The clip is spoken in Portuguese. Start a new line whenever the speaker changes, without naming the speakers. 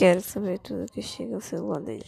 Quero saber tudo que chega ao celular dele.